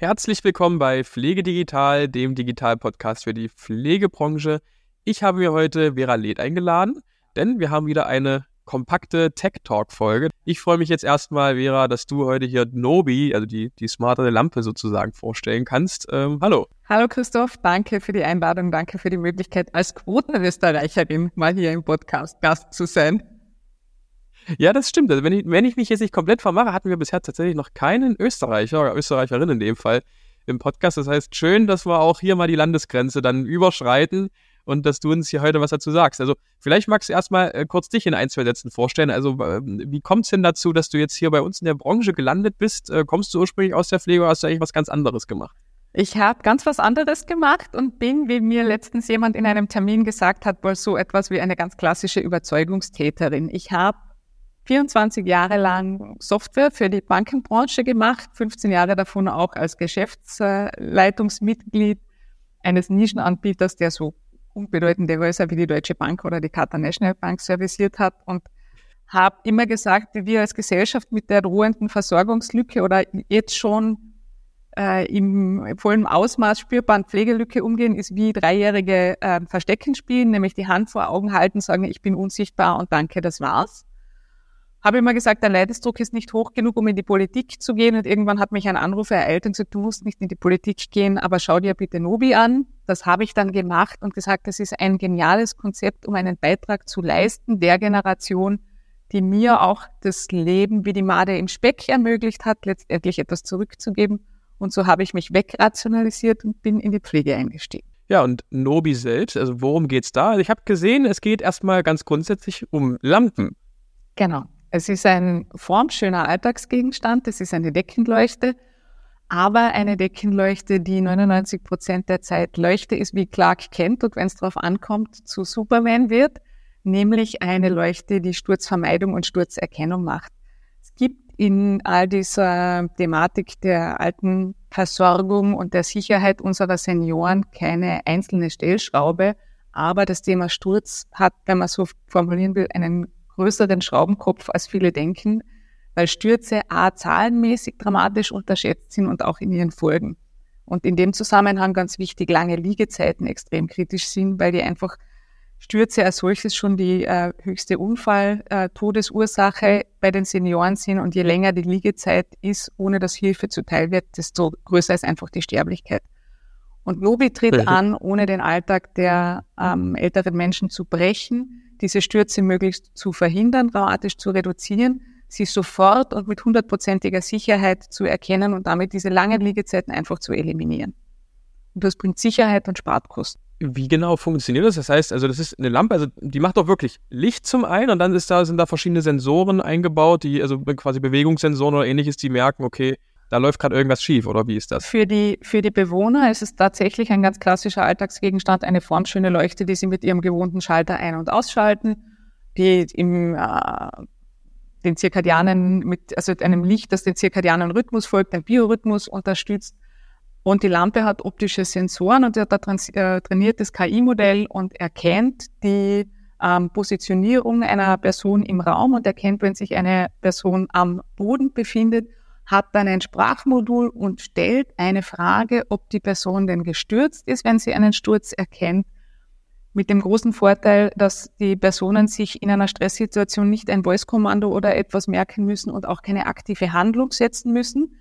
Herzlich willkommen bei Pflege Digital, dem Digital-Podcast für die Pflegebranche. Ich habe mir heute Vera Leth eingeladen, denn wir haben wieder eine kompakte Tech-Talk-Folge. Ich freue mich jetzt erstmal, Vera, dass du heute hier Nobi, also die, die smartere Lampe sozusagen, vorstellen kannst. Ähm, hallo. Hallo Christoph, danke für die Einladung, danke für die Möglichkeit, als Quotenösterreicherin mal hier im Podcast Gast zu sein. Ja, das stimmt. Also wenn ich, wenn ich mich jetzt nicht komplett vermache, hatten wir bisher tatsächlich noch keinen Österreicher oder Österreicherin in dem Fall im Podcast. Das heißt, schön, dass wir auch hier mal die Landesgrenze dann überschreiten und dass du uns hier heute was dazu sagst. Also vielleicht magst du erstmal äh, kurz dich in ein, zwei Sätzen vorstellen. Also äh, wie kommt es denn dazu, dass du jetzt hier bei uns in der Branche gelandet bist? Äh, kommst du ursprünglich aus der Pflege oder hast du eigentlich was ganz anderes gemacht? Ich habe ganz was anderes gemacht und bin, wie mir letztens jemand in einem Termin gesagt hat, wohl so etwas wie eine ganz klassische Überzeugungstäterin. Ich habe 24 Jahre lang Software für die Bankenbranche gemacht, 15 Jahre davon auch als Geschäftsleitungsmitglied eines Nischenanbieters, der so unbedeutende Häuser wie die Deutsche Bank oder die Qatar National Bank serviciert hat und habe immer gesagt, wie wir als Gesellschaft mit der drohenden Versorgungslücke oder jetzt schon äh, im vollen Ausmaß spürbaren Pflegelücke umgehen, ist wie Dreijährige äh, Verstecken nämlich die Hand vor Augen halten, sagen, ich bin unsichtbar und danke, das war's habe immer gesagt, der Leidensdruck ist nicht hoch genug, um in die Politik zu gehen. Und irgendwann hat mich ein Anrufer ereilt und gesagt, du musst nicht in die Politik gehen, aber schau dir bitte Nobi an. Das habe ich dann gemacht und gesagt, das ist ein geniales Konzept, um einen Beitrag zu leisten der Generation, die mir auch das Leben wie die Made im Speck ermöglicht hat, letztendlich etwas zurückzugeben. Und so habe ich mich wegrationalisiert und bin in die Pflege eingestiegen. Ja, und Nobi selbst, also worum geht's da? Also ich habe gesehen, es geht erstmal ganz grundsätzlich um Lampen. Genau. Es ist ein formschöner Alltagsgegenstand, es ist eine Deckenleuchte, aber eine Deckenleuchte, die 99 Prozent der Zeit Leuchte ist, wie Clark kennt und wenn es darauf ankommt, zu Superman wird, nämlich eine Leuchte, die Sturzvermeidung und Sturzerkennung macht. Es gibt in all dieser Thematik der alten Versorgung und der Sicherheit unserer Senioren keine einzelne Stellschraube, aber das Thema Sturz hat, wenn man so formulieren will, einen größeren Schraubenkopf, als viele denken, weil Stürze a zahlenmäßig dramatisch unterschätzt sind und auch in ihren Folgen. Und in dem Zusammenhang ganz wichtig, lange Liegezeiten extrem kritisch sind, weil die einfach Stürze als solches schon die äh, höchste Unfall-Todesursache äh, bei den Senioren sind. Und je länger die Liegezeit ist, ohne dass Hilfe zuteil wird, desto größer ist einfach die Sterblichkeit. Und Nobi tritt an, ohne den Alltag der ähm, älteren Menschen zu brechen, diese Stürze möglichst zu verhindern, dramatisch zu reduzieren, sie sofort und mit hundertprozentiger Sicherheit zu erkennen und damit diese langen Liegezeiten einfach zu eliminieren. Und das bringt Sicherheit und spart Kosten. Wie genau funktioniert das? Das heißt, also das ist eine Lampe, also die macht doch wirklich Licht zum einen und dann ist da, sind da verschiedene Sensoren eingebaut, die, also quasi Bewegungssensoren oder ähnliches, die merken, okay, da läuft gerade irgendwas schief, oder wie ist das? Für die, für die Bewohner ist es tatsächlich ein ganz klassischer Alltagsgegenstand, eine formschöne Leuchte, die sie mit ihrem gewohnten Schalter ein- und ausschalten, die im, äh, den zirkadianen, mit, also einem Licht, das den zirkadianen Rhythmus folgt, den Biorhythmus unterstützt. Und die Lampe hat optische Sensoren und hat ein äh, trainiertes KI-Modell und erkennt die ähm, Positionierung einer Person im Raum und erkennt, wenn sich eine Person am Boden befindet hat dann ein Sprachmodul und stellt eine Frage, ob die Person denn gestürzt ist, wenn sie einen Sturz erkennt. Mit dem großen Vorteil, dass die Personen sich in einer Stresssituation nicht ein Voice-Kommando oder etwas merken müssen und auch keine aktive Handlung setzen müssen.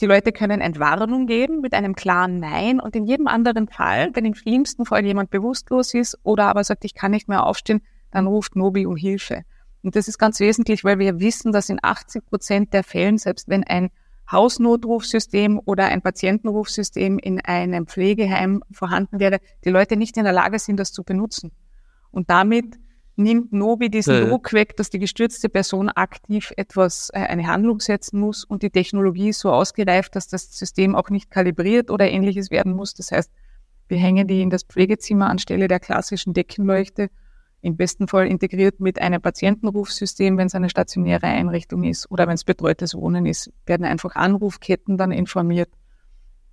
Die Leute können Entwarnung geben mit einem klaren Nein und in jedem anderen Fall, wenn im schlimmsten Fall jemand bewusstlos ist oder aber sagt, ich kann nicht mehr aufstehen, dann ruft Nobi um Hilfe. Und das ist ganz wesentlich, weil wir wissen, dass in 80 Prozent der Fällen, selbst wenn ein Hausnotrufsystem oder ein Patientenrufsystem in einem Pflegeheim vorhanden wäre, die Leute nicht in der Lage sind, das zu benutzen. Und damit nimmt Nobi diesen ja. Druck weg, dass die gestürzte Person aktiv etwas, äh, eine Handlung setzen muss und die Technologie ist so ausgereift, dass das System auch nicht kalibriert oder ähnliches werden muss. Das heißt, wir hängen die in das Pflegezimmer anstelle der klassischen Deckenleuchte im besten Fall integriert mit einem Patientenrufsystem, wenn es eine stationäre Einrichtung ist oder wenn es betreutes Wohnen ist, werden einfach Anrufketten dann informiert.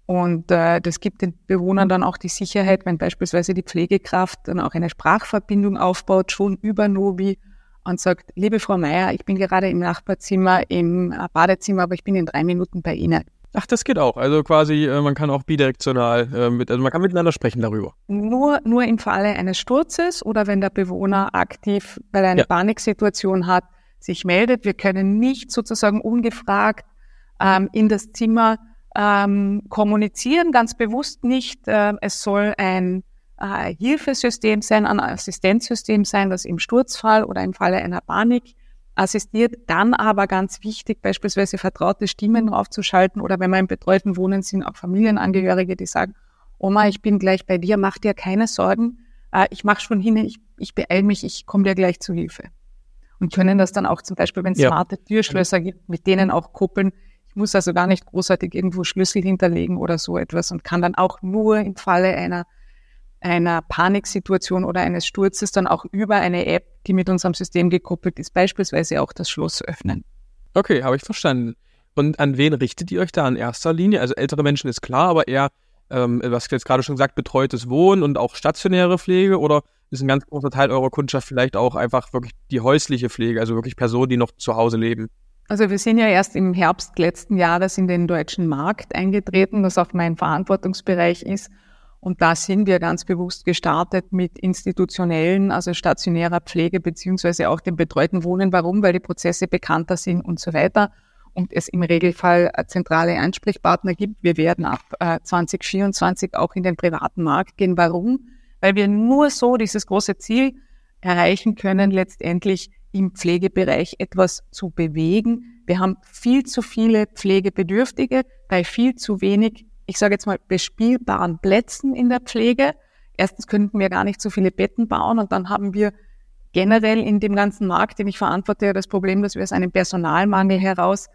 Und äh, das gibt den Bewohnern dann auch die Sicherheit, wenn beispielsweise die Pflegekraft dann auch eine Sprachverbindung aufbaut, schon über Nobi und sagt, liebe Frau Meier, ich bin gerade im Nachbarzimmer, im Badezimmer, aber ich bin in drei Minuten bei Ihnen. Ach, das geht auch. Also quasi, äh, man kann auch bidirektional, äh, mit, also man kann miteinander sprechen darüber. Nur, nur im Falle eines Sturzes oder wenn der Bewohner aktiv, weil er eine ja. Paniksituation hat, sich meldet. Wir können nicht sozusagen ungefragt ähm, in das Zimmer ähm, kommunizieren, ganz bewusst nicht. Äh, es soll ein äh, Hilfesystem sein, ein Assistenzsystem sein, das im Sturzfall oder im Falle einer Panik assistiert, dann aber ganz wichtig, beispielsweise vertraute Stimmen aufzuschalten oder wenn wir im betreuten Wohnen sind, auch Familienangehörige, die sagen, Oma, ich bin gleich bei dir, mach dir keine Sorgen, äh, ich mache schon hin, ich, ich beeil mich, ich komme dir gleich zu Hilfe. Und können das dann auch zum Beispiel, wenn es ja. smarte Türschlösser gibt, mit denen auch koppeln. Ich muss also gar nicht großartig irgendwo Schlüssel hinterlegen oder so etwas und kann dann auch nur im Falle einer einer Paniksituation oder eines Sturzes dann auch über eine App, die mit unserem System gekoppelt ist, beispielsweise auch das Schloss öffnen. Okay, habe ich verstanden. Und an wen richtet ihr euch da in erster Linie? Also ältere Menschen ist klar, aber eher, ähm, was jetzt gerade schon gesagt, betreutes Wohnen und auch stationäre Pflege oder ist ein ganz großer Teil eurer Kundschaft vielleicht auch einfach wirklich die häusliche Pflege, also wirklich Personen, die noch zu Hause leben? Also wir sind ja erst im Herbst letzten Jahres in den deutschen Markt eingetreten, das auch mein Verantwortungsbereich ist. Und da sind wir ganz bewusst gestartet mit institutionellen, also stationärer Pflege beziehungsweise auch dem betreuten Wohnen. Warum? Weil die Prozesse bekannter sind und so weiter und es im Regelfall zentrale Ansprechpartner gibt. Wir werden ab äh, 2024 auch in den privaten Markt gehen. Warum? Weil wir nur so dieses große Ziel erreichen können, letztendlich im Pflegebereich etwas zu bewegen. Wir haben viel zu viele Pflegebedürftige bei viel zu wenig ich sage jetzt mal, bespielbaren Plätzen in der Pflege. Erstens könnten wir gar nicht so viele Betten bauen und dann haben wir generell in dem ganzen Markt, den ich verantworte, das Problem, dass wir aus einem Personalmangel heraus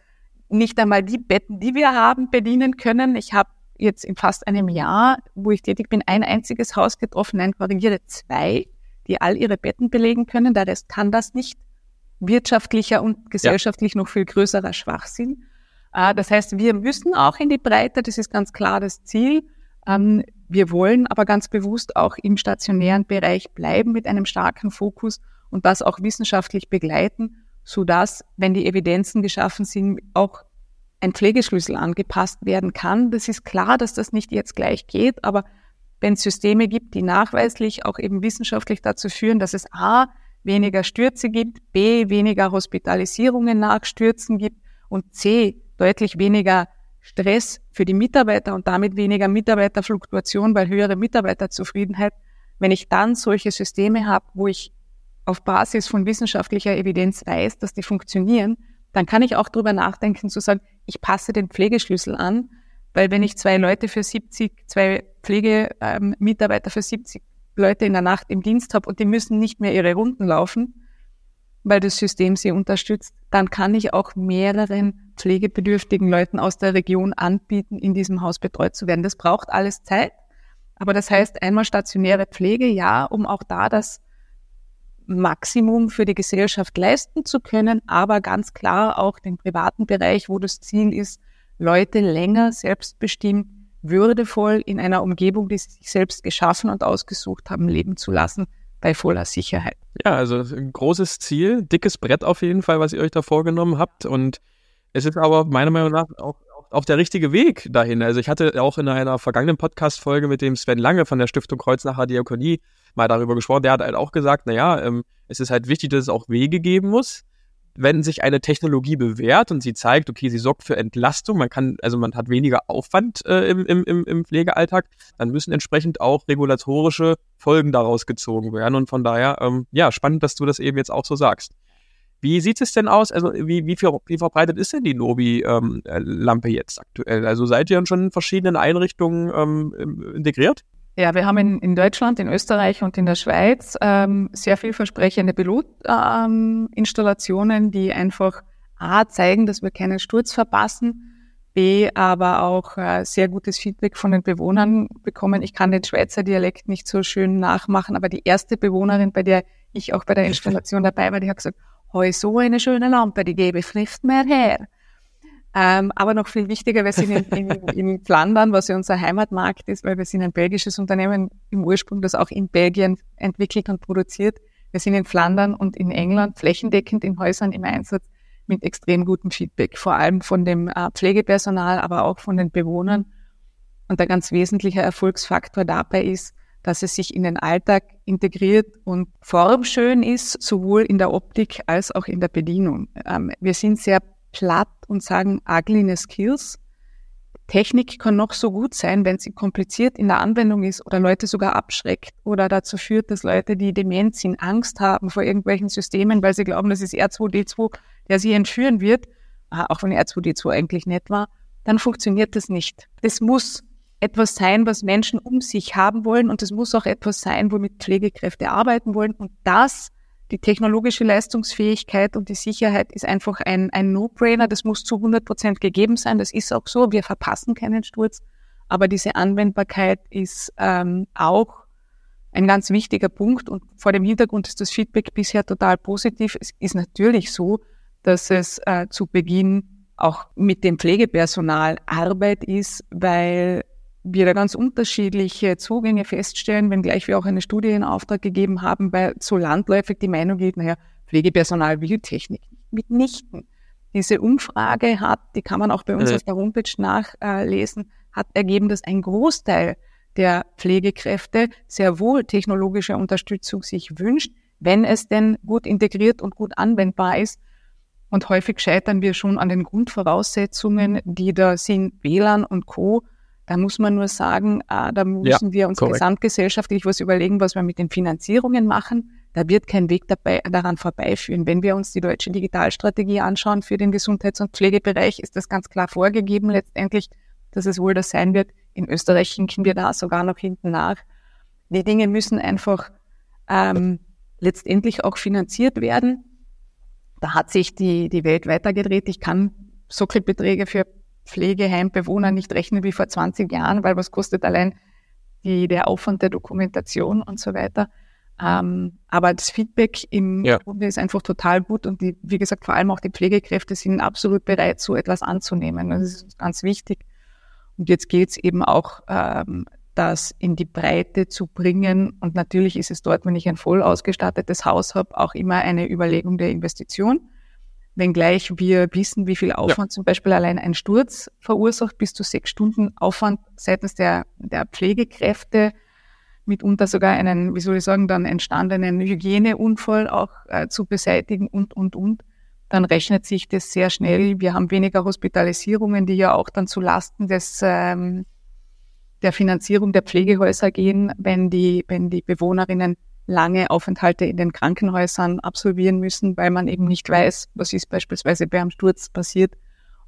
nicht einmal die Betten, die wir haben, bedienen können. Ich habe jetzt in fast einem Jahr, wo ich tätig bin, ein einziges Haus getroffen, nein, korrigiere, zwei, die all ihre Betten belegen können. Der Rest kann das nicht. Wirtschaftlicher und gesellschaftlich ja. noch viel größerer Schwachsinn. Äh, das heißt, wir müssen auch in die Breite, das ist ganz klar das Ziel. Ähm, wir wollen aber ganz bewusst auch im stationären Bereich bleiben mit einem starken Fokus und das auch wissenschaftlich begleiten, so dass, wenn die Evidenzen geschaffen sind, auch ein Pflegeschlüssel angepasst werden kann. Das ist klar, dass das nicht jetzt gleich geht, aber wenn es Systeme gibt, die nachweislich auch eben wissenschaftlich dazu führen, dass es A, weniger Stürze gibt, B, weniger Hospitalisierungen nach Stürzen gibt und C, deutlich weniger Stress für die Mitarbeiter und damit weniger Mitarbeiterfluktuation, weil höhere Mitarbeiterzufriedenheit. Wenn ich dann solche Systeme habe, wo ich auf Basis von wissenschaftlicher Evidenz weiß, dass die funktionieren, dann kann ich auch darüber nachdenken zu sagen, ich passe den Pflegeschlüssel an, weil wenn ich zwei Leute für 70, zwei Pflegemitarbeiter ähm, für 70 Leute in der Nacht im Dienst habe und die müssen nicht mehr ihre Runden laufen, weil das System sie unterstützt, dann kann ich auch mehreren pflegebedürftigen Leuten aus der Region anbieten, in diesem Haus betreut zu werden. Das braucht alles Zeit. Aber das heißt einmal stationäre Pflege, ja, um auch da das Maximum für die Gesellschaft leisten zu können, aber ganz klar auch den privaten Bereich, wo das Ziel ist, Leute länger selbstbestimmt, würdevoll in einer Umgebung, die sie sich selbst geschaffen und ausgesucht haben, leben zu lassen bei voller Sicherheit. Ja, also ein großes Ziel, dickes Brett auf jeden Fall, was ihr euch da vorgenommen habt. Und es ist aber meiner Meinung nach auch, auch der richtige Weg dahin. Also ich hatte auch in einer vergangenen Podcast-Folge mit dem Sven Lange von der Stiftung Kreuznacher Diakonie mal darüber gesprochen. Der hat halt auch gesagt, naja, ähm, es ist halt wichtig, dass es auch Wege geben muss wenn sich eine Technologie bewährt und sie zeigt, okay, sie sorgt für Entlastung, man kann, also man hat weniger Aufwand äh, im, im, im Pflegealltag, dann müssen entsprechend auch regulatorische Folgen daraus gezogen werden. Und von daher, ähm, ja, spannend, dass du das eben jetzt auch so sagst. Wie sieht es denn aus? Also wie, wie, viel, wie verbreitet ist denn die Nobi-Lampe ähm, jetzt aktuell? Also seid ihr schon in verschiedenen Einrichtungen ähm, integriert? Ja, wir haben in, in Deutschland, in Österreich und in der Schweiz ähm, sehr vielversprechende Pilotinstallationen, ähm, die einfach A zeigen, dass wir keinen Sturz verpassen, B aber auch äh, sehr gutes Feedback von den Bewohnern bekommen. Ich kann den Schweizer Dialekt nicht so schön nachmachen, aber die erste Bewohnerin, bei der ich auch bei der Installation dabei war, die hat gesagt, heu, so eine schöne Lampe, die gebe ich nicht mehr her. Ähm, aber noch viel wichtiger, wir sind in, in, in Flandern, was ja unser Heimatmarkt ist, weil wir sind ein belgisches Unternehmen im Ursprung, das auch in Belgien entwickelt und produziert. Wir sind in Flandern und in England flächendeckend in Häusern im Einsatz. mit extrem gutem Feedback, vor allem von dem äh, Pflegepersonal, aber auch von den Bewohnern. Und der ganz wesentliche Erfolgsfaktor dabei ist, dass es sich in den Alltag integriert und formschön ist, sowohl in der Optik als auch in der Bedienung. Ähm, wir sind sehr platt und sagen ugliness kills. Technik kann noch so gut sein, wenn sie kompliziert in der Anwendung ist oder Leute sogar abschreckt oder dazu führt, dass Leute, die dement sind, Angst haben vor irgendwelchen Systemen, weil sie glauben, das ist R2D2, der sie entführen wird, ah, auch wenn R2D2 eigentlich nett war, dann funktioniert das nicht. Das muss etwas sein, was Menschen um sich haben wollen und es muss auch etwas sein, womit Pflegekräfte arbeiten wollen und das die technologische Leistungsfähigkeit und die Sicherheit ist einfach ein, ein No-Brainer. Das muss zu 100 Prozent gegeben sein. Das ist auch so. Wir verpassen keinen Sturz. Aber diese Anwendbarkeit ist ähm, auch ein ganz wichtiger Punkt. Und vor dem Hintergrund ist das Feedback bisher total positiv. Es ist natürlich so, dass es äh, zu Beginn auch mit dem Pflegepersonal Arbeit ist, weil wir da ganz unterschiedliche Zugänge feststellen, wenngleich wir auch eine Studie in Auftrag gegeben haben, weil so landläufig die Meinung geht, naja, Pflegepersonal will Technik. Mitnichten. Diese Umfrage hat, die kann man auch bei uns auf der Homepage nachlesen, hat ergeben, dass ein Großteil der Pflegekräfte sehr wohl technologische Unterstützung sich wünscht, wenn es denn gut integriert und gut anwendbar ist. Und häufig scheitern wir schon an den Grundvoraussetzungen, die da sind, WLAN und Co. Da muss man nur sagen, äh, da müssen ja, wir uns korrekt. gesamtgesellschaftlich was überlegen, was wir mit den Finanzierungen machen. Da wird kein Weg dabei, daran vorbeiführen. Wenn wir uns die deutsche Digitalstrategie anschauen für den Gesundheits- und Pflegebereich, ist das ganz klar vorgegeben letztendlich, dass es wohl das sein wird. In Österreich hinken wir da sogar noch hinten nach. Die Dinge müssen einfach ähm, letztendlich auch finanziert werden. Da hat sich die, die Welt weitergedreht. Ich kann Sockelbeträge für Pflegeheimbewohner nicht rechnen wie vor 20 Jahren, weil was kostet allein die, der Aufwand der Dokumentation und so weiter. Ähm, aber das Feedback im ja. Grunde ist einfach total gut und die, wie gesagt, vor allem auch die Pflegekräfte sind absolut bereit, so etwas anzunehmen. Das ist ganz wichtig. Und jetzt geht es eben auch, ähm, das in die Breite zu bringen. Und natürlich ist es dort, wenn ich ein voll ausgestattetes Haus habe, auch immer eine Überlegung der Investition wenngleich wir wissen, wie viel Aufwand ja. zum Beispiel allein ein Sturz verursacht, bis zu sechs Stunden Aufwand seitens der, der Pflegekräfte, mitunter sogar einen, wie soll ich sagen, dann entstandenen Hygieneunfall auch äh, zu beseitigen und, und, und. Dann rechnet sich das sehr schnell. Wir haben weniger Hospitalisierungen, die ja auch dann zu Lasten des, ähm, der Finanzierung der Pflegehäuser gehen, wenn die, wenn die Bewohnerinnen lange Aufenthalte in den Krankenhäusern absolvieren müssen, weil man eben nicht weiß, was ist beispielsweise bei einem Sturz passiert.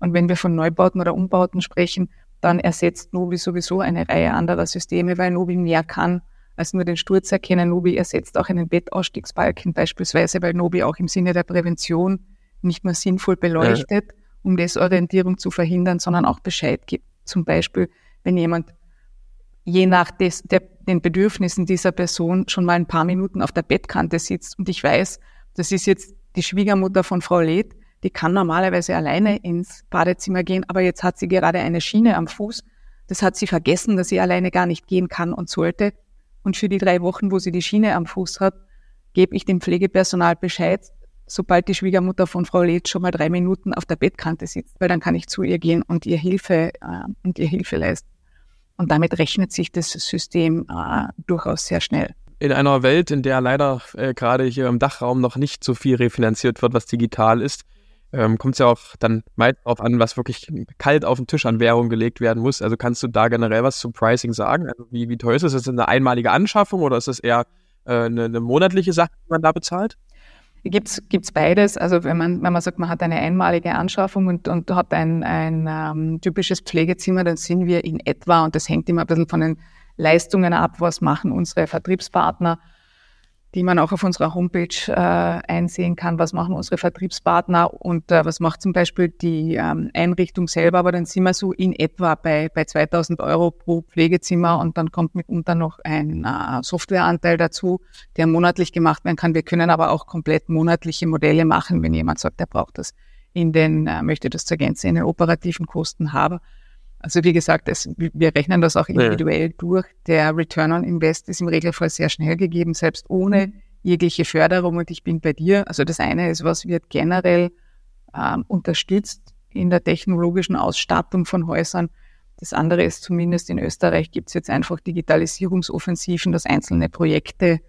Und wenn wir von Neubauten oder Umbauten sprechen, dann ersetzt Nobi sowieso eine Reihe anderer Systeme, weil Nobi mehr kann als nur den Sturz erkennen. Nobi ersetzt auch einen Bettausstiegsbalken beispielsweise, weil Nobi auch im Sinne der Prävention nicht nur sinnvoll beleuchtet, ja. um Desorientierung zu verhindern, sondern auch Bescheid gibt. Zum Beispiel, wenn jemand je nach des, der, den Bedürfnissen dieser Person schon mal ein paar Minuten auf der Bettkante sitzt und ich weiß, das ist jetzt die Schwiegermutter von Frau Leth, die kann normalerweise alleine ins Badezimmer gehen, aber jetzt hat sie gerade eine Schiene am Fuß. Das hat sie vergessen, dass sie alleine gar nicht gehen kann und sollte. Und für die drei Wochen, wo sie die Schiene am Fuß hat, gebe ich dem Pflegepersonal Bescheid, sobald die Schwiegermutter von Frau Leth schon mal drei Minuten auf der Bettkante sitzt, weil dann kann ich zu ihr gehen und ihr Hilfe äh, und ihr Hilfe leisten. Und damit rechnet sich das System äh, durchaus sehr schnell. In einer Welt, in der leider äh, gerade hier im Dachraum noch nicht so viel refinanziert wird, was digital ist, ähm, kommt es ja auch dann meist darauf an, was wirklich kalt auf den Tisch an Währung gelegt werden muss. Also kannst du da generell was zum Pricing sagen? Also wie, wie teuer ist es? Ist das eine einmalige Anschaffung oder ist das eher äh, eine, eine monatliche Sache, die man da bezahlt? Gibt's gibt's beides. Also wenn man wenn man sagt, man hat eine einmalige Anschaffung und und hat ein ein ähm, typisches Pflegezimmer, dann sind wir in etwa und das hängt immer ein bisschen von den Leistungen ab, was machen unsere Vertriebspartner die man auch auf unserer Homepage äh, einsehen kann, was machen unsere Vertriebspartner und äh, was macht zum Beispiel die ähm, Einrichtung selber. Aber dann sind wir so in etwa bei, bei 2000 Euro pro Pflegezimmer und dann kommt mitunter noch ein äh, Softwareanteil dazu, der monatlich gemacht werden kann. Wir können aber auch komplett monatliche Modelle machen, wenn jemand sagt, er braucht das in den, äh, möchte das zur Gänze in den operativen Kosten haben. Also wie gesagt, es, wir rechnen das auch individuell ja. durch. Der Return on Invest ist im Regelfall sehr schnell gegeben, selbst ohne jegliche Förderung. Und ich bin bei dir. Also das eine ist, was wird generell ähm, unterstützt in der technologischen Ausstattung von Häusern. Das andere ist zumindest in Österreich gibt es jetzt einfach Digitalisierungsoffensiven, dass einzelne Projekte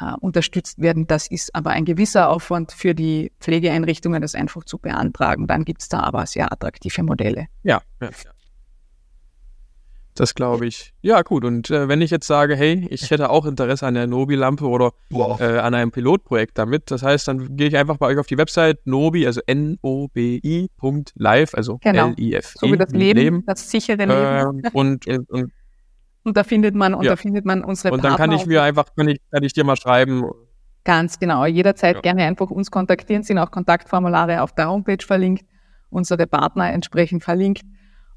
äh, unterstützt werden. Das ist aber ein gewisser Aufwand für die Pflegeeinrichtungen, das einfach zu beantragen. Dann gibt es da aber sehr attraktive Modelle. Ja, ja, ja. Das glaube ich. Ja, gut. Und äh, wenn ich jetzt sage, hey, ich hätte auch Interesse an der Nobi-Lampe oder äh, an einem Pilotprojekt damit, das heißt, dann gehe ich einfach bei euch auf die Website Nobi, also N-O-B-I.live, also Genau. L-I-F. So wie das Leben, das sichere Leben. Ähm, und, und, und, Und da findet man, und Ja. da findet man unsere und dann kann Partner ich mir einfach, kann ich, kann ich dir mal schreiben. Ganz genau. Jederzeit Ja. gerne einfach uns kontaktieren, sind auch Kontaktformulare auf der Homepage verlinkt, unsere Partner entsprechend verlinkt.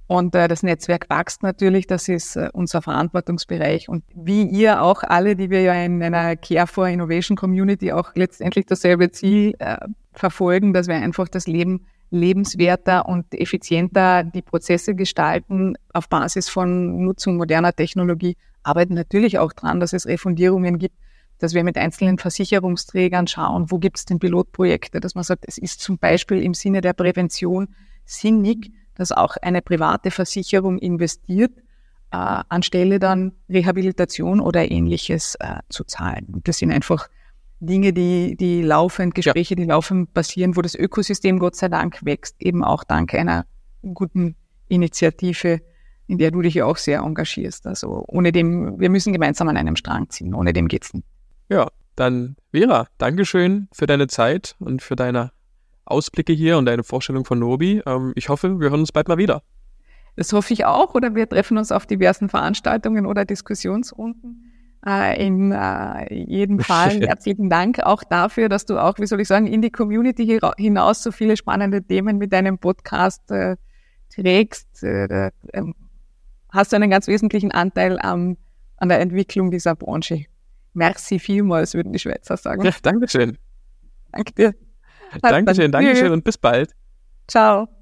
Und äh, das Netzwerk wächst natürlich, das ist äh, unser Verantwortungsbereich. Und wie ihr auch alle, die wir ja in einer Care for Innovation Community auch letztendlich dasselbe Ziel äh, verfolgen, dass wir einfach das Leben lebenswerter und effizienter die Prozesse gestalten auf Basis von Nutzung moderner Technologie, arbeiten natürlich auch dran, dass es Refundierungen gibt, dass wir mit einzelnen Versicherungsträgern schauen, wo gibt es denn Pilotprojekte, dass man sagt, es ist zum Beispiel im Sinne der Prävention sinnig, dass auch eine private Versicherung investiert, äh, anstelle dann Rehabilitation oder ähnliches äh, zu zahlen. Und das sind einfach Dinge, die, die laufend, Gespräche, die laufend passieren, wo das Ökosystem Gott sei Dank wächst, eben auch dank einer guten Initiative, in der du dich ja auch sehr engagierst. Also ohne dem, wir müssen gemeinsam an einem Strang ziehen, ohne dem geht's nicht. Ja, dann Vera, Dankeschön für deine Zeit und für deine Ausblicke hier und deine Vorstellung von Nobi. Ähm, ich hoffe, wir hören uns bald mal wieder. Das hoffe ich auch. Oder wir treffen uns auf diversen Veranstaltungen oder Diskussionsrunden. Äh, in äh, jedem Fall herzlichen Dank auch dafür, dass du auch, wie soll ich sagen, in die Community hinaus so viele spannende Themen mit deinem Podcast äh, trägst. Äh, äh, hast du einen ganz wesentlichen Anteil am, an der Entwicklung dieser Branche. Merci vielmals, würden die Schweizer sagen. Ja, Dankeschön. Danke dir. Dankeschön. Dankeschön und bis bald. Ciao.